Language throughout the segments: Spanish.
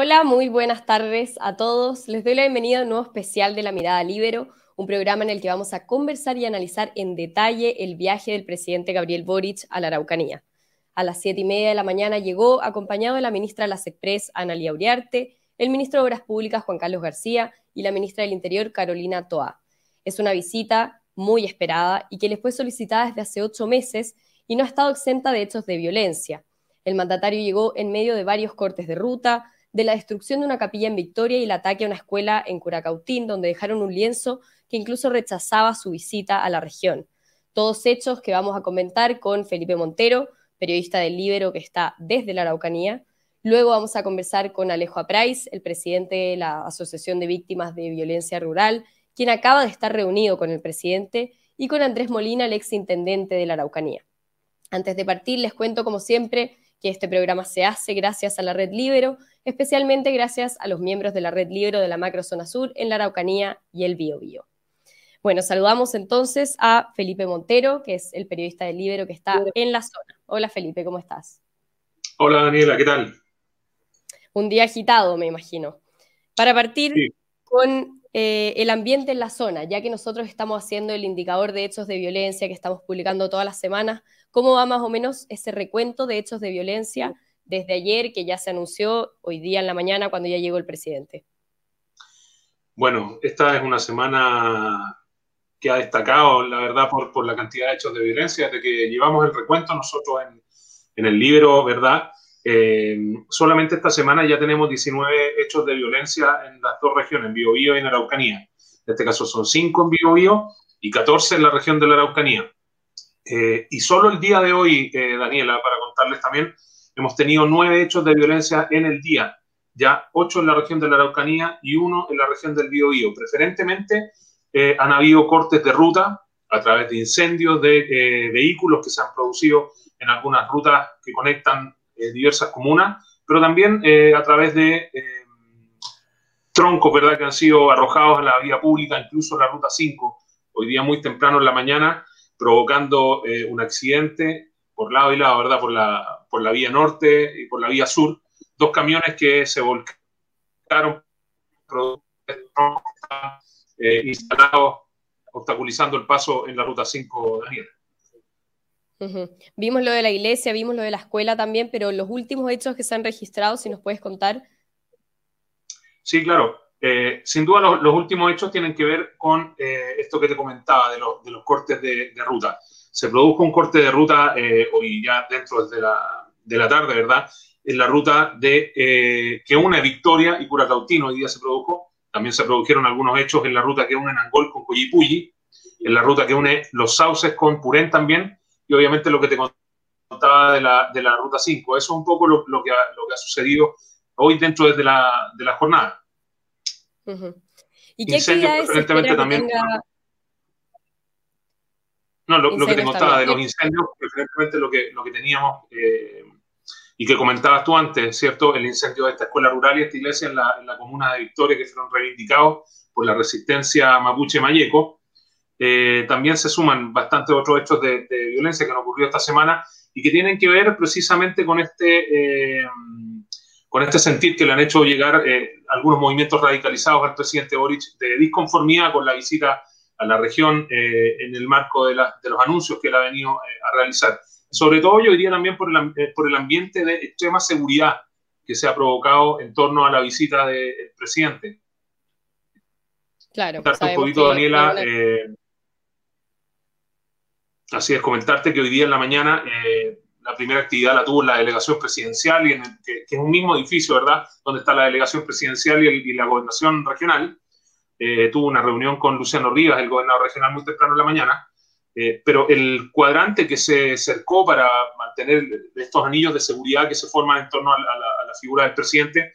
Hola, muy buenas tardes a todos. Les doy la bienvenida a un nuevo especial de La Mirada Libero, un programa en el que vamos a conversar y analizar en detalle el viaje del presidente Gabriel Boric a la Araucanía. A las siete y media de la mañana llegó acompañado de la ministra de las Express, Analia Uriarte, el ministro de Obras Públicas, Juan Carlos García, y la ministra del Interior, Carolina Toa. Es una visita muy esperada y que les fue solicitada desde hace ocho meses y no ha estado exenta de hechos de violencia. El mandatario llegó en medio de varios cortes de ruta, de la destrucción de una capilla en Victoria y el ataque a una escuela en Curacautín, donde dejaron un lienzo que incluso rechazaba su visita a la región. Todos hechos que vamos a comentar con Felipe Montero, periodista del Libero que está desde la Araucanía. Luego vamos a conversar con Alejo Aprais, el presidente de la Asociación de Víctimas de Violencia Rural, quien acaba de estar reunido con el presidente, y con Andrés Molina, el ex intendente de la Araucanía. Antes de partir, les cuento, como siempre, que este programa se hace gracias a la Red Libero, especialmente gracias a los miembros de la Red Libero de la Macrozona Sur en la Araucanía y el Biobío. Bueno, saludamos entonces a Felipe Montero, que es el periodista del Libero que está en la zona. Hola Felipe, ¿cómo estás? Hola Daniela, ¿qué tal? Un día agitado, me imagino. Para partir con eh, el ambiente en la zona, ya que nosotros estamos haciendo el indicador de hechos de violencia que estamos publicando todas las semanas, ¿cómo va más o menos ese recuento de hechos de violencia desde ayer, que ya se anunció, hoy día en la mañana, cuando ya llegó el presidente? Bueno, esta es una semana que ha destacado, la verdad, por, la cantidad de hechos de violencia. Desde que llevamos el recuento nosotros en el libro, ¿verdad? Eh, solamente esta semana ya tenemos 19 hechos de violencia en las dos regiones, en Biobío y en Araucanía. En este caso son 5 en Biobío y 14 en la región de la Araucanía. Eh, y solo el día de hoy, eh, Daniela, para contarles también, hemos tenido 9 hechos de violencia en el día, ya 8 en la región de la Araucanía y 1 en la región del Biobío. Preferentemente eh, han habido cortes de ruta a través de incendios de eh, vehículos que se han producido en algunas rutas que conectan diversas comunas, pero también a través de troncos ¿verdad? que han sido arrojados en la vía pública, incluso la ruta 5, hoy día muy temprano en la mañana, provocando un accidente por lado y lado, ¿verdad? Por la, por la vía norte y por la vía sur, dos camiones que se volcaron eh, instalados obstaculizando el paso en la ruta 5, Daniel. Vimos lo de la iglesia, vimos lo de la escuela también, pero los últimos hechos que se han registrado, si nos puedes contar. Sí, claro. Eh, sin duda los, últimos hechos tienen que ver con eh, esto que te comentaba de, los cortes de, ruta. Se produjo un corte de ruta hoy ya dentro de la, de la tarde, ¿verdad? En la ruta de que une Victoria y Curacautino, hoy día se produjo, también se produjeron algunos hechos en la ruta que une Angol con Coyipulli, en la ruta que une Los Sauces con Purén también, y obviamente lo que te contaba de la, de la ruta 5. Eso es un poco lo, que, ha, lo que ha sucedido hoy dentro de la, de la jornada. ¿Y qué incendios preferentemente también. No, lo, que te contaba de los incendios, preferentemente lo que, lo que teníamos eh, y que comentabas tú antes, ¿cierto? El incendio de esta escuela rural y esta iglesia en la, en la comuna de Victoria, que fueron reivindicados por la resistencia mapuche-mayeco. Eh, también se suman bastantes otros hechos de, violencia que han ocurrido esta semana y que tienen que ver precisamente con este, eh, con este sentir que le han hecho llegar eh, algunos movimientos radicalizados al presidente Boric de disconformidad con la visita a la región en el marco de, de, los anuncios que él ha venido a realizar. Sobre todo yo diría también por el, eh, por el ambiente de extrema seguridad que se ha provocado en torno a la visita del presidente. Claro, un poquito, Daniela. Eh, así es, comentarte que hoy día en la mañana eh, la primera actividad la tuvo la delegación presidencial, y en que, es un mismo edificio, ¿verdad? Donde está la delegación presidencial y, la gobernación regional. tuvo una reunión con Luciano Rivas, el gobernador regional, muy temprano en la mañana. Eh, pero el cuadrante que se cercó para mantener estos anillos de seguridad que se forman en torno a la, figura del presidente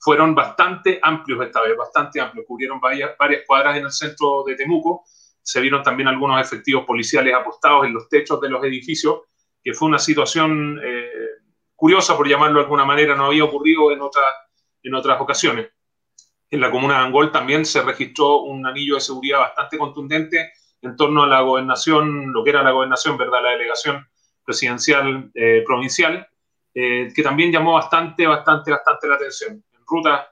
fueron bastante amplios esta vez, bastante amplios. Cubrieron varias cuadras en el centro de Temuco. Se vieron también algunos efectivos policiales apostados en los techos de los edificios, que fue una situación eh, curiosa, por llamarlo de alguna manera, no había ocurrido en, otras en otras ocasiones. En la comuna de Angol también se registró un anillo de seguridad bastante contundente en torno a la gobernación, lo que era la gobernación, ¿verdad? La delegación presidencial eh, provincial, eh, que también llamó bastante, bastante, bastante la atención. En rutas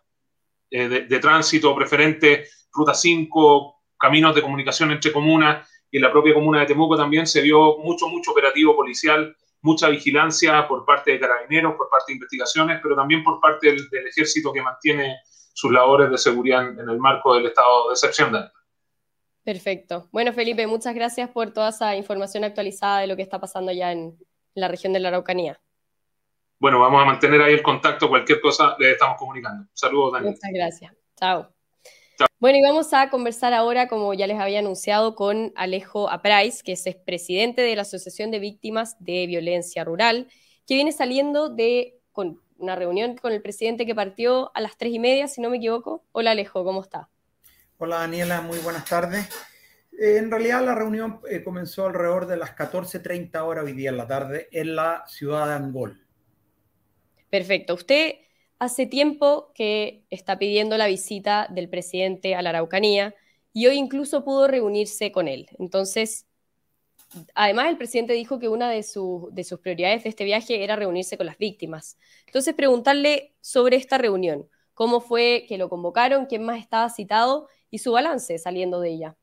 de, de, tránsito preferentes, ruta 5, caminos de comunicación entre comunas, y en la propia comuna de Temuco también se vio mucho, mucho operativo policial, mucha vigilancia por parte de carabineros, por parte de investigaciones, pero también por parte del, ejército que mantiene sus labores de seguridad en, el marco del estado de excepción. Perfecto. Bueno, Felipe, muchas gracias por toda esa información actualizada de lo que está pasando ya en, la región de la Araucanía. Bueno, vamos a mantener ahí el contacto, cualquier cosa le estamos comunicando. Saludos, Daniel. Muchas gracias. Chao. Bueno, y vamos a conversar ahora, como ya les había anunciado, con Alejo Aprais, que es presidente de la Asociación de Víctimas de Violencia Rural, que viene saliendo de con una reunión con el presidente que partió a las tres y media, si no me equivoco. Hola Alejo, ¿cómo está? Hola Daniela, muy buenas tardes. Eh, en realidad la reunión eh, comenzó alrededor de las 14.30 horas hoy día en la tarde en la ciudad de Angol. Perfecto. Usted hace tiempo que está pidiendo la visita del presidente a la Araucanía y hoy incluso pudo reunirse con él. Entonces, además el presidente dijo que una de, sus prioridades de este viaje era reunirse con las víctimas. Entonces, preguntarle sobre esta reunión, cómo fue que lo convocaron, quién más estaba citado y su balance saliendo de ella.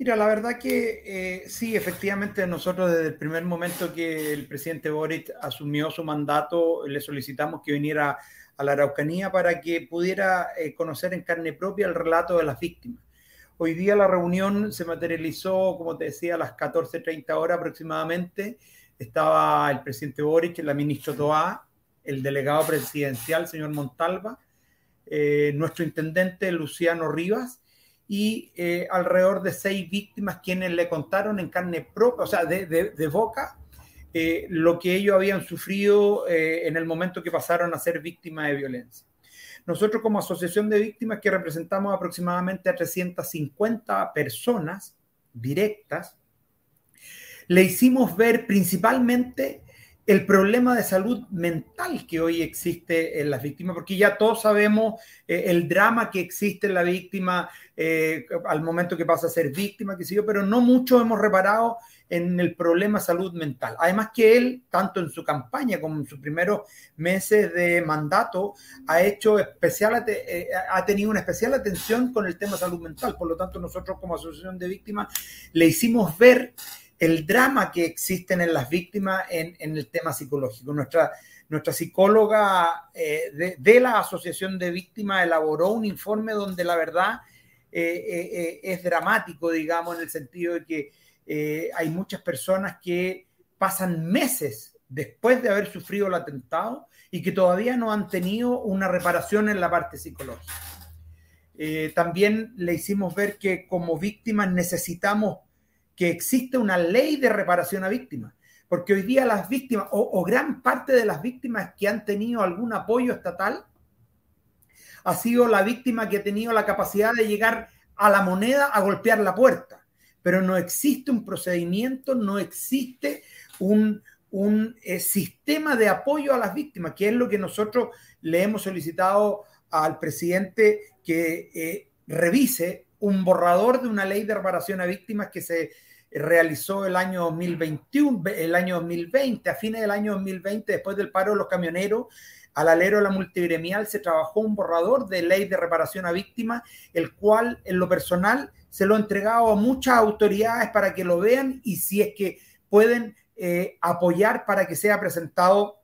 Mira, la verdad que eh, sí, efectivamente nosotros desde el primer momento que el presidente Boric asumió su mandato, le solicitamos que viniera a la Araucanía para que pudiera eh, conocer en carne propia el relato de las víctimas. Hoy día la reunión se materializó, como te decía, a las 14.30 horas aproximadamente. Estaba el presidente Boric, la ministra Toá, el delegado presidencial, señor Montalva, eh, nuestro intendente Luciano Rivas, y eh, alrededor de seis víctimas quienes le contaron en carne propia, o sea, de, boca, eh, lo que ellos habían sufrido eh, en el momento que pasaron a ser víctimas de violencia. Nosotros como asociación de víctimas que representamos aproximadamente a 350 personas directas, le hicimos ver principalmente el problema de salud mental que hoy existe en las víctimas, porque ya todos sabemos eh, el drama que existe en la víctima eh, al momento que pasa a ser víctima, que yo, pero no mucho hemos reparado en el problema de salud mental. Además que él, tanto en su campaña como en sus primeros meses de mandato, ha hecho especial, eh, ha tenido una especial atención con el tema de salud mental. Por lo tanto, nosotros como asociación de víctimas le hicimos ver el drama que existen en las víctimas en, el tema psicológico. Nuestra, nuestra psicóloga eh, de, la Asociación de Víctimas elaboró un informe donde la verdad eh, eh, es dramático, digamos, en el sentido de que hay muchas personas que pasan meses después de haber sufrido el atentado y que todavía no han tenido una reparación en la parte psicológica. también le hicimos ver que como víctimas necesitamos que existe una ley de reparación a víctimas, porque hoy día las víctimas o, gran parte de las víctimas que han tenido algún apoyo estatal ha sido la víctima que ha tenido la capacidad de llegar a la moneda a golpear la puerta, pero no existe un procedimiento, no existe un, eh, sistema de apoyo a las víctimas, que es lo que nosotros le hemos solicitado al presidente que eh, revise un borrador de una ley de reparación a víctimas que se realizó el año 2021, el año 2020, a fines del año 2020, después del paro de los camioneros, al alero de la multigremial se trabajó un borrador de ley de reparación a víctimas, el cual en lo personal se lo ha entregado a muchas autoridades para que lo vean y si es que pueden eh, apoyar para que sea presentado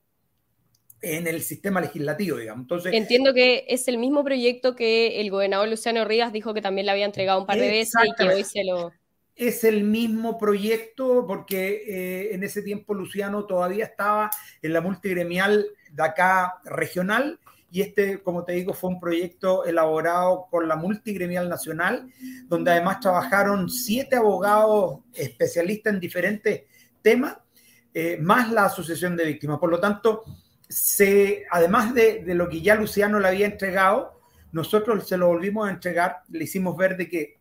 en el sistema legislativo, digamos. Entonces, Entiendo que es el mismo proyecto que el gobernador Luciano Rivas dijo que también le había entregado un par de veces y que hoy se lo es el mismo proyecto porque eh, en ese tiempo Luciano todavía estaba en la multigremial de acá regional y este, como te digo, fue un proyecto elaborado con la multigremial nacional, donde además trabajaron siete abogados especialistas en diferentes temas, eh, más la Asociación de Víctimas. Por lo tanto, se, además de, de lo que ya Luciano le había entregado, nosotros se lo volvimos a entregar, le hicimos ver de que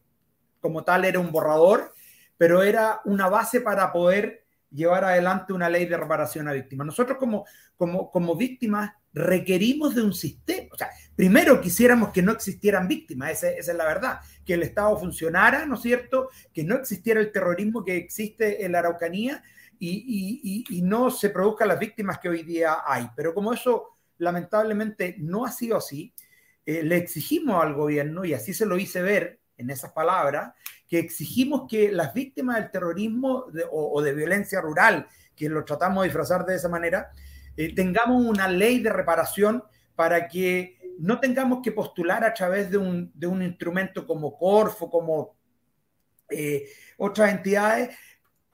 como tal era un borrador, pero era una base para poder llevar adelante una ley de reparación a víctimas. Nosotros como, como, como víctimas requerimos de un sistema. O sea, primero quisiéramos que no existieran víctimas, esa, es la verdad, que el Estado funcionara, ¿no es cierto? Que no existiera el terrorismo que existe en la Araucanía y, y, y, no se produzcan las víctimas que hoy día hay. Pero como eso lamentablemente no ha sido así. Eh, le exigimos al gobierno, y así se lo hice ver en esas palabras, que exigimos que las víctimas del terrorismo o, de violencia rural, que lo tratamos de disfrazar de esa manera, eh, tengamos una ley de reparación para que no tengamos que postular a través de un, de un instrumento como Corfo, como eh, otras entidades,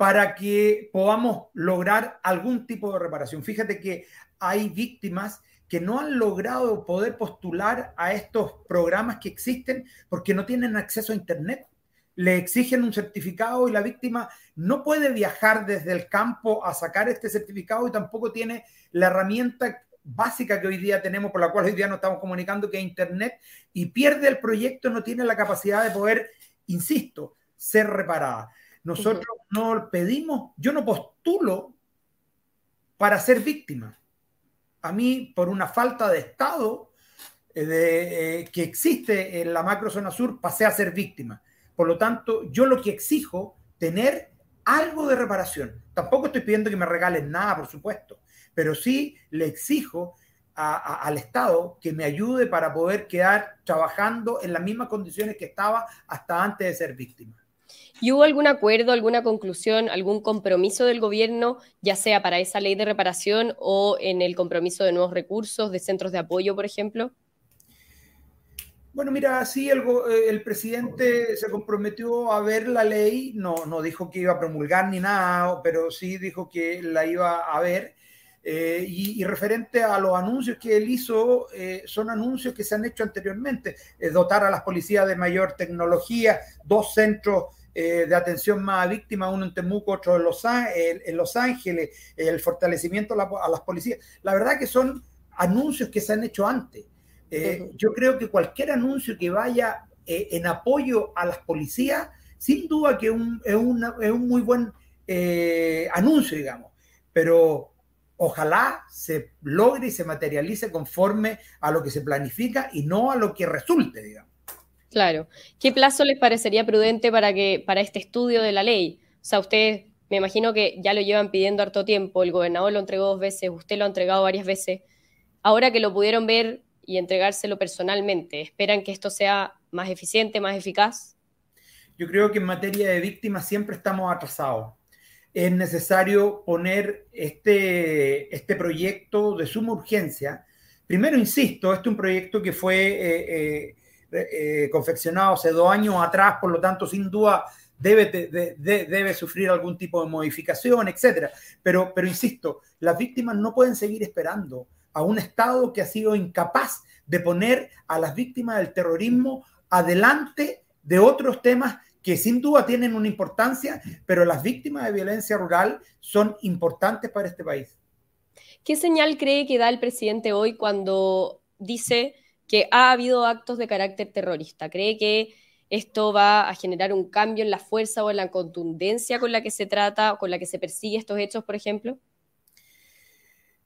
para que podamos lograr algún tipo de reparación. Fíjate que hay víctimas que no han logrado poder postular a estos programas que existen porque no tienen acceso a Internet. Le exigen un certificado y la víctima no puede viajar desde el campo a sacar este certificado y tampoco tiene la herramienta básica que hoy día tenemos, por la cual hoy día nos estamos comunicando, que es Internet, y pierde el proyecto, no tiene la capacidad de poder, insisto, ser reparada. Nosotros no pedimos, yo no postulo para ser víctima. A mí, por una falta de Estado eh, de, eh, que existe en la macrozona sur, pasé a ser víctima. Por lo tanto, yo lo que exijo, tener algo de reparación. Tampoco estoy pidiendo que me regalen nada, por supuesto, pero sí le exijo al Estado que me ayude para poder quedar trabajando en las mismas condiciones que estaba hasta antes de ser víctima. ¿Y hubo algún acuerdo, alguna conclusión, algún compromiso del gobierno, ya sea para esa ley de reparación o en el compromiso de nuevos recursos, de centros de apoyo, por ejemplo? Bueno, mira, sí, el, eh, presidente se comprometió a ver la ley, no, no dijo que iba a promulgar ni nada, pero sí dijo que la iba a ver. Eh, y, referente a los anuncios que él hizo, eh, son anuncios que se han hecho anteriormente, dotar a las policías de mayor tecnología, dos centros de atención más a víctimas, uno en Temuco, otro en Los, en Los Ángeles, el fortalecimiento a, las policías. La verdad que son anuncios que se han hecho antes. Eh, yo creo que cualquier anuncio que vaya eh, en apoyo a las policías, sin duda que un, es, un muy buen eh, anuncio, digamos, pero ojalá se logre y se materialice conforme a lo que se planifica y no a lo que resulte, digamos. Claro. ¿Qué plazo les parecería prudente para, que, para este estudio de la ley? O sea, ustedes me imagino que ya lo llevan pidiendo harto tiempo, el gobernador lo entregó dos veces, usted lo ha entregado varias veces. Ahora que lo pudieron ver y entregárselo personalmente? ¿Esperan que esto sea más eficiente, más eficaz? Yo creo que en materia de víctimas siempre estamos atrasados. Es necesario poner este, este proyecto de suma urgencia. Primero, insisto, este es un proyecto que fue eh, eh, eh, confeccionado hace dos años atrás, por lo tanto, sin duda debe, debe sufrir algún tipo de modificación, etc. Pero, pero insisto, las víctimas no pueden seguir esperando a un Estado que ha sido incapaz de poner a las víctimas del terrorismo adelante de otros temas que sin duda tienen una importancia, pero las víctimas de violencia rural son importantes para este país. ¿Qué señal cree que da el presidente hoy cuando dice que ha habido actos de carácter terrorista? ¿Cree que esto va a generar un cambio en la fuerza o en la contundencia con la que se trata o con la que se persigue estos hechos, por ejemplo?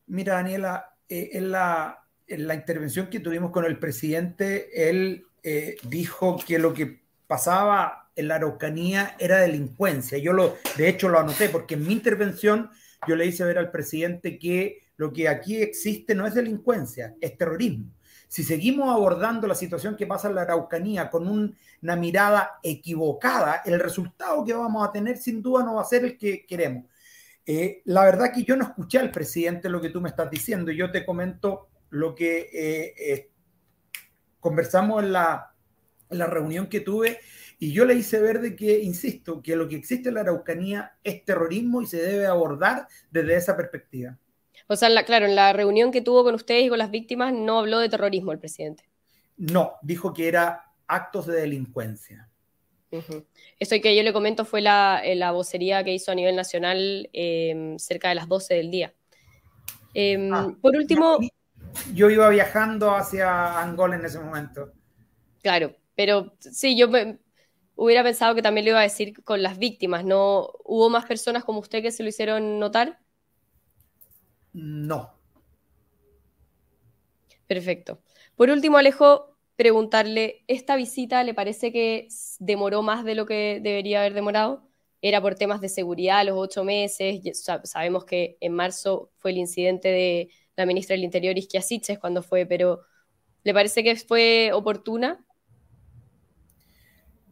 Mira, Daniela, eh, en, la, en, la, intervención que tuvimos con el presidente, él eh, dijo que lo que pasaba en la Araucanía era delincuencia. Yo lo, de hecho, lo anoté porque en mi intervención yo le hice ver al presidente que lo que aquí existe no es delincuencia, es terrorismo. Si seguimos abordando la situación que pasa en la Araucanía con una mirada equivocada, el resultado que vamos a tener sin duda no va a ser el que queremos. Eh, la verdad que yo no escuché al presidente lo que tú me estás diciendo. Yo te comento lo que eh, conversamos en la, reunión que tuve y yo le hice ver de que, insisto, que lo que existe en la Araucanía es terrorismo y se debe abordar desde esa perspectiva. O sea, claro, en la reunión que tuvo con ustedes y con las víctimas no habló de terrorismo el presidente. No, dijo que era actos de delincuencia. Esto que yo le comento fue la, eh, la vocería que hizo a nivel nacional em, cerca de las 12 del día. Em, ah, por último... Yo iba viajando hacia Angola en ese momento. Claro, pero sí, yo hubiera pensado que también lo iba a decir con las víctimas, ¿no? ¿Hubo más personas como usted que se lo hicieron notar? No. Perfecto. Por último, Alejo, preguntarle, ¿esta visita le parece que demoró más de lo que debería haber demorado? Era por temas de seguridad los ocho meses, sabemos que en marzo fue el incidente de, la ministra del Interior, Isquia Siches, cuando fue, pero ¿le parece que fue oportuna?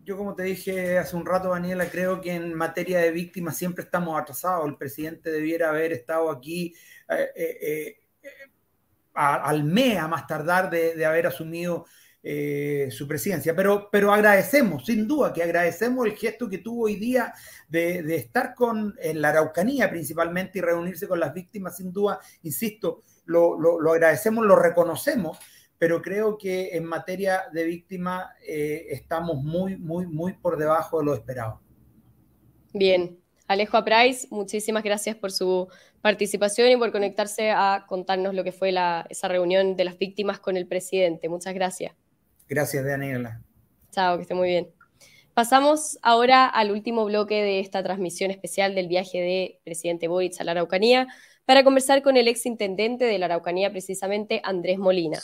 Yo, como te dije hace un rato, Daniela, creo que en materia de víctimas siempre estamos atrasados. El presidente debiera haber estado aquí eh, eh, eh, al MEA más tardar de, haber asumido su presidencia. Pero, pero agradecemos, sin duda, que agradecemos el gesto que tuvo hoy día de, estar con, en la Araucanía principalmente y reunirse con las víctimas, sin duda, insisto, lo, lo agradecemos, lo reconocemos pero creo que en materia de víctima eh, estamos muy, muy, muy por debajo de lo esperado. Bien. Alejo Aprais, muchísimas gracias por su participación y por conectarse a contarnos lo que fue esa reunión de las víctimas con el presidente. Muchas gracias. Gracias, Daniela. Chao, que esté muy bien. Pasamos ahora al último bloque de esta transmisión especial del viaje de presidente Boric a la Araucanía para conversar con el ex intendente de la Araucanía, precisamente Andrés Molina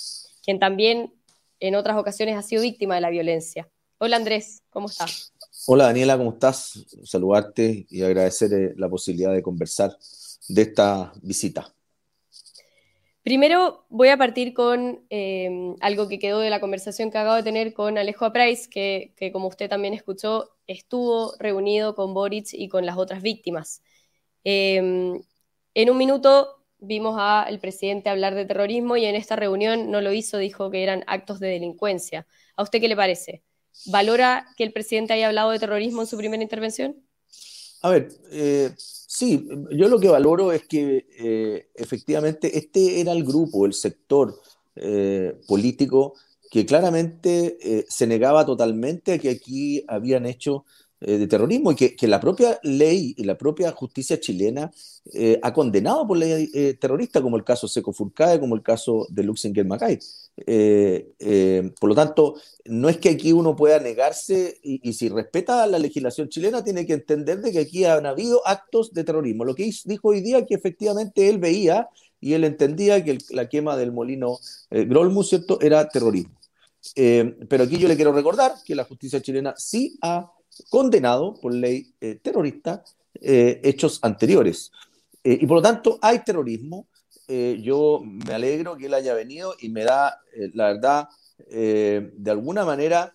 quien también en otras ocasiones ha sido víctima de la violencia. Hola Andrés, ¿cómo estás? Hola Daniela, ¿cómo estás? Saludarte y agradecer eh, la posibilidad de conversar de esta visita. Primero voy a partir con eh, algo que quedó de la conversación que acabo de tener con Alejo Aprais, que, que, como usted también escuchó, estuvo reunido con Boric y con las otras víctimas. Eh, en un minuto vimos al presidente hablar de terrorismo y en esta reunión no lo hizo, dijo que eran actos de delincuencia. ¿A usted qué le parece? ¿Valora que el presidente haya hablado de terrorismo en su primera intervención? A ver, eh, sí, yo lo que valoro es que eh, efectivamente este era el grupo, el sector eh, político que claramente se negaba totalmente a que aquí habían hecho eh, de terrorismo y que, la propia ley y la propia justicia chilena eh, ha condenado por ley eh, terrorista, como el caso Seco Furcade, como el caso de Luxinger Macay. por lo tanto, no es que aquí uno pueda negarse y, si respeta la legislación chilena, tiene que entender de que aquí han habido actos de terrorismo. Lo que dijo hoy día que efectivamente él veía y él entendía que la quema del molino Grolmus, ¿cierto?, era terrorismo. pero aquí yo le quiero recordar que la justicia chilena sí ha condenado por ley eh, terrorista eh, hechos anteriores. Eh, y por lo tanto hay terrorismo. yo me alegro que él haya venido y me da, la verdad, de alguna manera,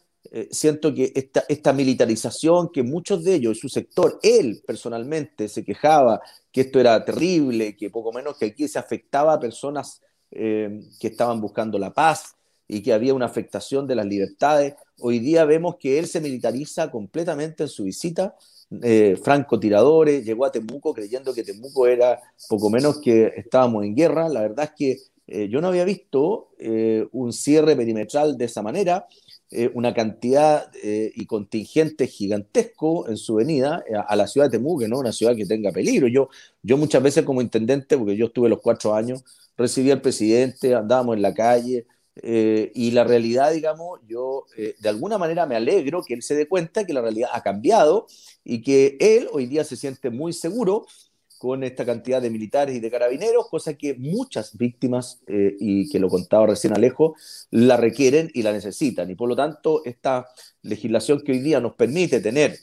siento que esta, esta militarización que muchos de ellos, su sector, él personalmente se quejaba que esto era terrible, que poco menos que aquí se afectaba a personas que estaban buscando la paz, y que había una afectación de las libertades. Hoy día vemos que él se militariza completamente en su visita. Eh, francotiradores, llegó a Temuco creyendo que Temuco era poco menos que estábamos en guerra. La verdad es que eh, yo no había visto eh, un cierre perimetral de esa manera, eh, una cantidad y contingente gigantesco en su venida a, la ciudad de Temuco, no una ciudad que tenga peligro. Yo, yo muchas veces como intendente, porque yo estuve los cuatro años, recibí al presidente, andábamos en la calle, eh, y la realidad, digamos, yo eh, de alguna manera me alegro que él se dé cuenta que la realidad ha cambiado y que él hoy día se siente muy seguro con esta cantidad de militares y de carabineros, cosa que muchas víctimas, eh, y que lo contaba recién Alejo, la requieren y la necesitan. Y por lo tanto, esta legislación que hoy día nos permite tener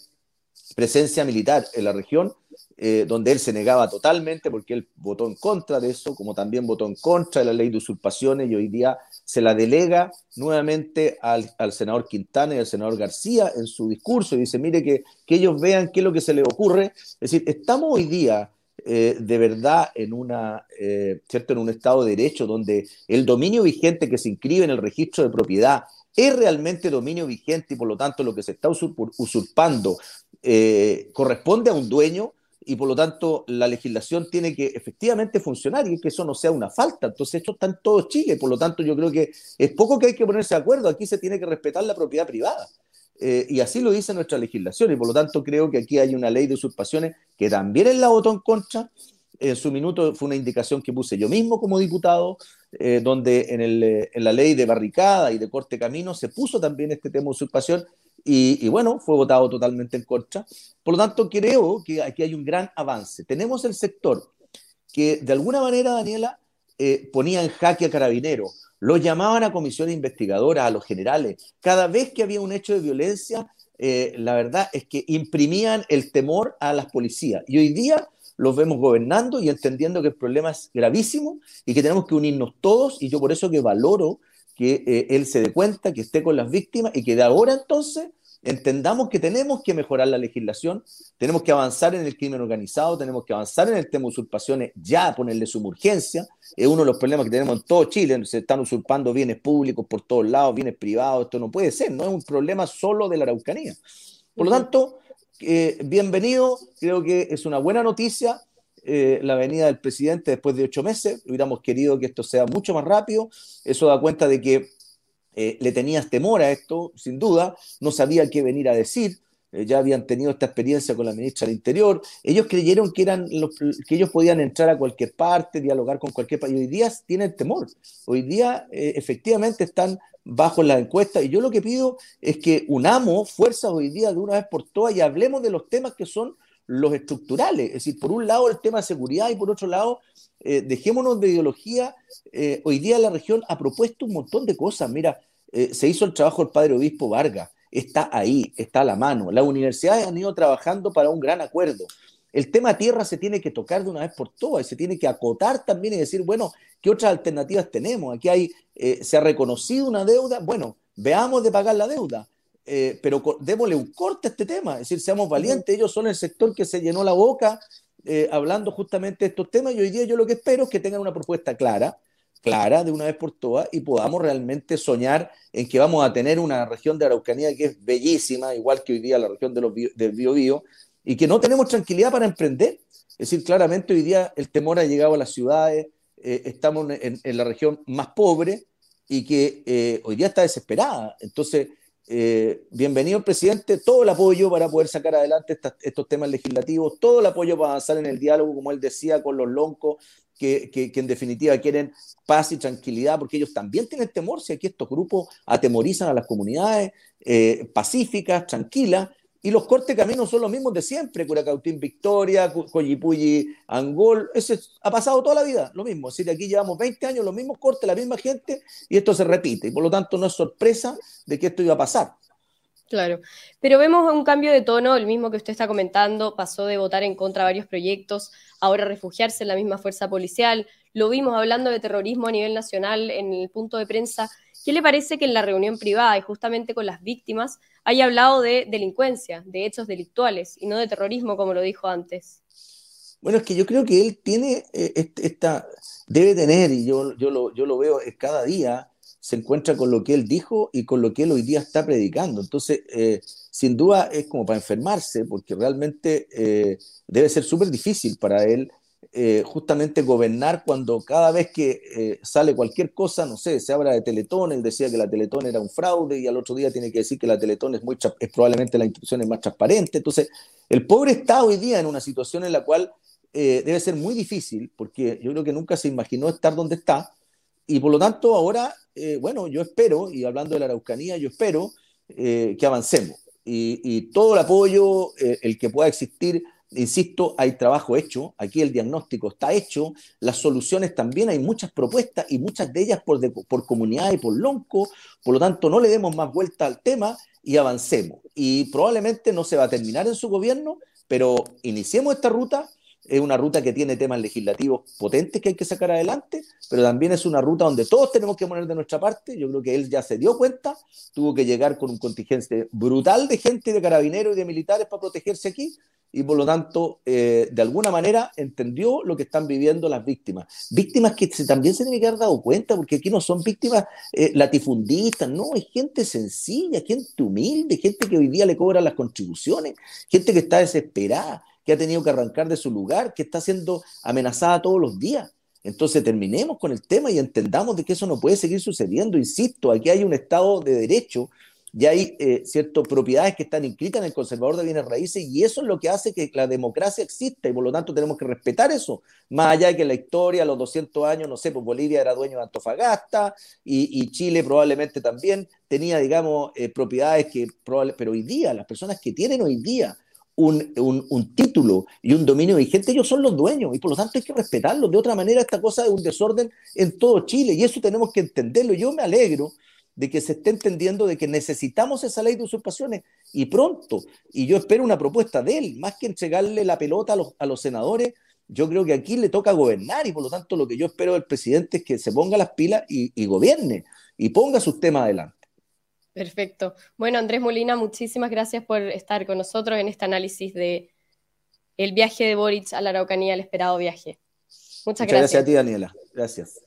presencia militar en la región, eh, donde él se negaba totalmente porque él votó en contra de eso, como también votó en contra de la ley de usurpaciones y hoy día se la delega nuevamente al, senador Quintana y al senador García en su discurso y dice, mire, que, que ellos vean qué es lo que se les ocurre. Es decir, estamos hoy día eh, de verdad en, una, eh, ¿cierto? en un Estado de Derecho donde el dominio vigente que se inscribe en el registro de propiedad es realmente dominio vigente y por lo tanto lo que se está usurpando eh, corresponde a un dueño y por lo tanto la legislación tiene que efectivamente funcionar y que eso no sea una falta. Entonces esto está en todo Chile, por lo tanto yo creo que es poco que hay que ponerse de acuerdo, aquí se tiene que respetar la propiedad privada. Eh, y así lo dice nuestra legislación y por lo tanto creo que aquí hay una ley de usurpaciones que también es la votó en contra. En su minuto fue una indicación que puse yo mismo como diputado, eh, donde en, el, en la ley de barricada y de corte camino se puso también este tema de usurpación y, bueno, fue votado totalmente en contra. Por lo tanto, creo que aquí hay un gran avance. Tenemos el sector que de alguna manera, Daniela, eh, ponía en jaque a carabineros, lo llamaban a comisiones investigadoras, a los generales. Cada vez que había un hecho de violencia, eh, la verdad es que imprimían el temor a las policías. Y hoy día los vemos gobernando y entendiendo que el problema es gravísimo y que tenemos que unirnos todos y yo por eso que valoro que eh, él se dé cuenta, que esté con las víctimas y que de ahora entonces entendamos que tenemos que mejorar la legislación, tenemos que avanzar en el crimen organizado, tenemos que avanzar en el tema de usurpaciones, ya ponerle su urgencia, es uno de los problemas que tenemos en todo Chile, se están usurpando bienes públicos por todos lados, bienes privados, esto no puede ser, no es un problema solo de la Araucanía. Por lo tanto, eh, bienvenido, creo que es una buena noticia. Eh, la venida del presidente después de ocho meses, hubiéramos querido que esto sea mucho más rápido, eso da cuenta de que eh, le tenías temor a esto, sin duda, no sabía qué venir a decir, ya habían tenido esta experiencia con la ministra del Interior, ellos creyeron que, eran que ellos podían entrar a cualquier parte, dialogar con cualquier país, hoy día tienen temor, hoy día efectivamente están bajo la encuesta, y yo lo que pido es que unamos fuerzas hoy día de una vez por todas y hablemos de los temas que son los estructurales, es decir, por un lado el tema de seguridad y por otro lado eh, dejémonos de ideología. Eh, hoy día la región ha propuesto un montón de cosas. Mira, eh, se hizo el trabajo del padre obispo Vargas, está ahí, está a la mano. Las universidades han ido trabajando para un gran acuerdo. El tema tierra se tiene que tocar de una vez por todas y se tiene que acotar también y decir, bueno, ¿qué otras alternativas tenemos? Aquí hay, se ha reconocido una deuda, bueno, veamos de pagar la deuda. pero démosle un corte a este tema, es decir, seamos valientes, ellos son el sector que se llenó la boca eh, hablando justamente de estos temas y hoy día yo lo que espero es que tengan una propuesta clara, clara de una vez por todas y podamos realmente soñar en que vamos a tener una región de Araucanía que es bellísima, igual que hoy día la región de los del Biobío, y que no tenemos tranquilidad para emprender. Es decir, claramente hoy día el temor ha llegado a las ciudades, eh, estamos en, la región más pobre y que eh, hoy día está desesperada. Entonces, eh, bienvenido el presidente, todo el apoyo para poder sacar adelante estos temas legislativos, todo el apoyo para avanzar en el diálogo, como él decía, con los loncos, que, que, en definitiva quieren paz y tranquilidad, porque ellos también tienen temor si aquí estos grupos atemorizan a las comunidades eh, pacíficas, tranquilas, y los cortes de camino son los mismos de siempre, Curacautín Victoria, Coyipulli Angol, eso ha pasado toda la vida, lo mismo, es aquí llevamos 20 años, los mismos cortes, la misma gente, y esto se repite, y por lo tanto no es sorpresa de que esto iba a pasar. Claro, pero vemos un cambio de tono, el mismo que usted está comentando, pasó de votar en contra de varios proyectos, ahora refugiarse en la misma fuerza policial, lo vimos hablando de terrorismo a nivel nacional en el punto de prensa. ¿Qué le parece que en la reunión privada y justamente con las víctimas haya hablado de delincuencia, de hechos delictuales y no de terrorismo, como lo dijo antes? Bueno, es que yo creo que él tiene eh, esta, debe tener, y yo, yo, lo, yo lo veo cada día, se encuentra con lo que él dijo y con lo que él hoy día está predicando. Entonces, eh, sin duda es como para enfermarse, porque realmente eh, debe ser súper difícil para él eh, justamente gobernar cuando cada vez que eh, sale cualquier cosa, no sé, se habla de Teletón, él decía que la Teletón era un fraude y al otro día tiene que decir que la Teletón es, muy, es probablemente la institución es más transparente. Entonces, el pobre está hoy día en una situación en la cual eh, debe ser muy difícil, porque yo creo que nunca se imaginó estar donde está, y por lo tanto ahora, bueno, yo espero, y hablando de la Araucanía, yo espero que avancemos. Y, y, todo el apoyo, el que pueda existir insisto, hay trabajo hecho, aquí el diagnóstico está hecho, las soluciones también, hay muchas propuestas y muchas de ellas por, por comunidad y por lonco, por lo tanto no le demos más vuelta al tema y avancemos. Y probablemente no se va a terminar en su gobierno, pero iniciemos esta ruta, es una ruta que tiene temas legislativos potentes que hay que sacar adelante, pero también es una ruta donde todos tenemos que poner de nuestra parte. Yo creo que él ya se dio cuenta, tuvo que llegar con un contingente brutal de gente, de carabineros y de militares para protegerse aquí, y por lo tanto, eh, de alguna manera, entendió lo que están viviendo las víctimas. Víctimas que también se tienen que haber dado cuenta, porque aquí no son víctimas eh, latifundistas, no, es gente sencilla, gente humilde, gente que hoy día le cobra las contribuciones, gente que está desesperada, que ha tenido que arrancar de su lugar, que está siendo amenazada todos los días. Entonces terminemos con el tema y entendamos de que eso no puede seguir sucediendo. Insisto, aquí hay un Estado de Derecho ya hay eh, ciertas propiedades que están inscritas en el conservador de bienes raíces y eso es lo que hace que la democracia exista y por lo tanto tenemos que respetar eso, más allá de que la historia, los 200 años, no sé, pues Bolivia era dueño de Antofagasta y, Chile probablemente también tenía, digamos, eh, propiedades que probablemente, pero hoy día, las personas que tienen hoy día un, un, un, título y un dominio vigente, ellos son los dueños y por lo tanto hay que respetarlos. De otra manera, esta cosa es un desorden en todo Chile y eso tenemos que entenderlo. Yo me alegro de que se esté entendiendo de que necesitamos esa ley de usurpaciones y pronto. Y yo espero una propuesta de él, más que entregarle la pelota a los, a los senadores, yo creo que aquí le toca gobernar y por lo tanto lo que yo espero del presidente es que se ponga las pilas y, gobierne y ponga sus temas adelante. Perfecto. Bueno, Andrés Molina, muchísimas gracias por estar con nosotros en este análisis de el viaje de Boric a la Araucanía, el esperado viaje. Muchas, gracias. gracias a ti, Daniela. Gracias.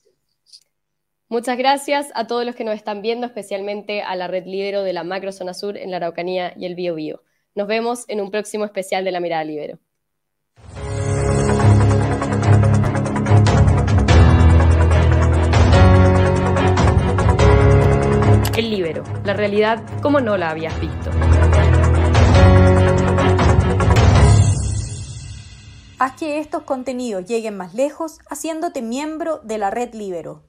Muchas gracias a todos los que nos están viendo, especialmente a la red Libero de la Macro Zona Sur en la Araucanía y el Bío Bío. Nos vemos en un próximo especial de la Mirada Libero. El Libero, la realidad como no la habías visto. Haz que estos contenidos lleguen más lejos haciéndote miembro de la red Libero.